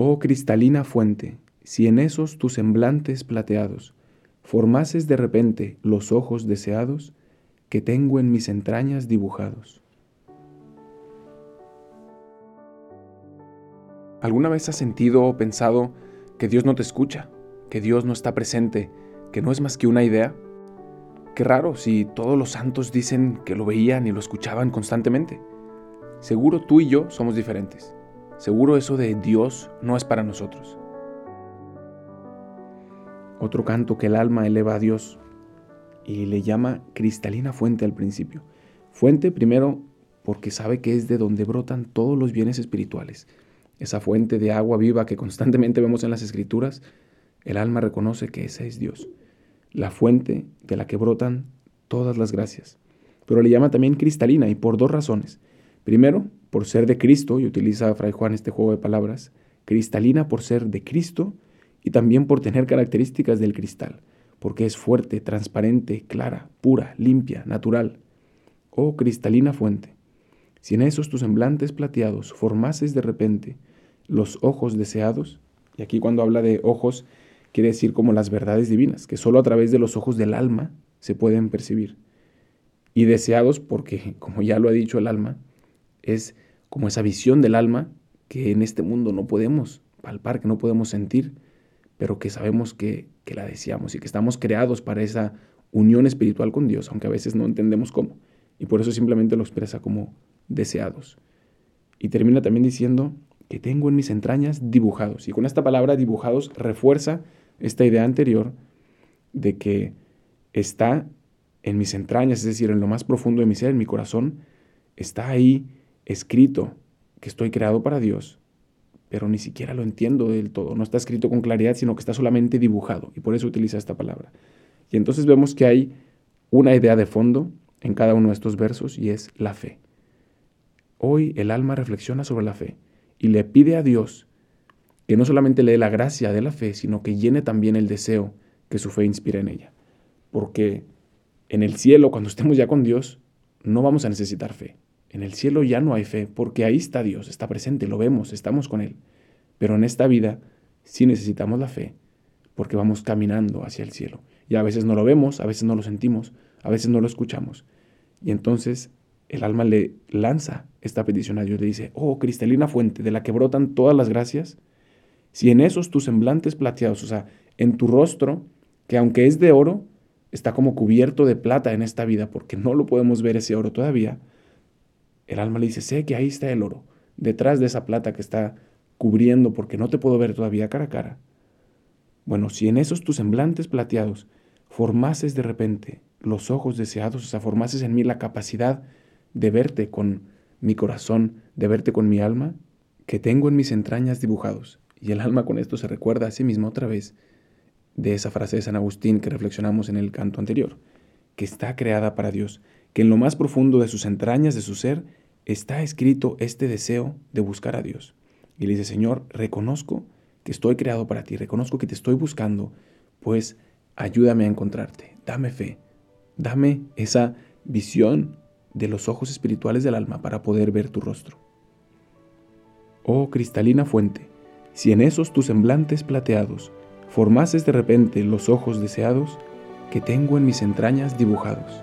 Oh cristalina fuente, si en esos tus semblantes plateados formases de repente los ojos deseados que tengo en mis entrañas dibujados. ¿Alguna vez has sentido o pensado que Dios no te escucha, que Dios no está presente, que no es más que una idea? Qué raro si todos los santos dicen que lo veían y lo escuchaban constantemente. Seguro tú y yo somos diferentes. Seguro eso de Dios no es para nosotros otro canto que el alma eleva a Dios y le llama cristalina fuente al principio. Fuente primero porque sabe que es de donde brotan todos los bienes espirituales. Esa fuente de agua viva que constantemente vemos en las escrituras, el alma reconoce que esa es Dios, la fuente de la que brotan todas las gracias. Pero le llama también cristalina y por dos razones. Primero, por ser de Cristo, y utiliza Fray Juan este juego de palabras, cristalina por ser de Cristo, y también por tener características del cristal, porque es fuerte, transparente, clara, pura, limpia, natural. Oh cristalina fuente, si en esos tus semblantes plateados formases de repente los ojos deseados, y aquí cuando habla de ojos quiere decir como las verdades divinas, que solo a través de los ojos del alma se pueden percibir. Y deseados porque, como ya lo ha dicho el alma, es como esa visión del alma que en este mundo no podemos palpar, que no podemos sentir, pero que sabemos que, la deseamos y que estamos creados para esa unión espiritual con Dios, aunque a veces no entendemos cómo. Y por eso simplemente lo expresa como deseados. Y termina también diciendo que tengo en mis entrañas dibujados. Y con esta palabra dibujados refuerza esta idea anterior de que está en mis entrañas, es decir, en lo más profundo de mi ser, en mi corazón, está ahí escrito que estoy creado para Dios pero ni siquiera lo entiendo del todo. No está escrito con claridad, sino que está solamente dibujado, y por eso utiliza esta palabra. Y entonces vemos que hay una idea de fondo en cada uno de estos versos, y es la fe. Hoy el alma reflexiona sobre la fe y le pide a Dios que no solamente le dé la gracia de la fe, sino que llene también el deseo que su fe inspira en ella. Porque en el cielo, cuando estemos ya con Dios, no vamos a necesitar fe. En el cielo ya no hay fe, porque ahí está Dios, está presente, lo vemos, estamos con Él. Pero en esta vida sí necesitamos la fe, porque vamos caminando hacia el cielo. Y a veces no lo vemos, a veces no lo sentimos, a veces no lo escuchamos. Y entonces el alma le lanza esta petición a Dios, le dice, oh cristalina fuente de la que brotan todas las gracias, si en esos tus semblantes plateados, o sea, en tu rostro, que aunque es de oro, está como cubierto de plata en esta vida, porque no lo podemos ver ese oro todavía, el alma le dice, sé que ahí está el oro, detrás de esa plata que está cubriendo porque no te puedo ver todavía cara a cara. Bueno, si en esos tus semblantes plateados formases de repente los ojos deseados, o sea, formases en mí la capacidad de verte con mi corazón, de verte con mi alma, que tengo en mis entrañas dibujados. Y el alma con esto se recuerda a sí mismo otra vez de esa frase de San Agustín que reflexionamos en el canto anterior, que está creada para Dios, que en lo más profundo de sus entrañas, de su ser, está escrito este deseo de buscar a Dios. Y le dice, Señor, reconozco que estoy creado para ti, reconozco que te estoy buscando, pues ayúdame a encontrarte, dame fe, dame esa visión de los ojos espirituales del alma para poder ver tu rostro. Oh cristalina fuente, si en esos tus semblantes plateados formases de repente los ojos deseados que tengo en mis entrañas dibujados,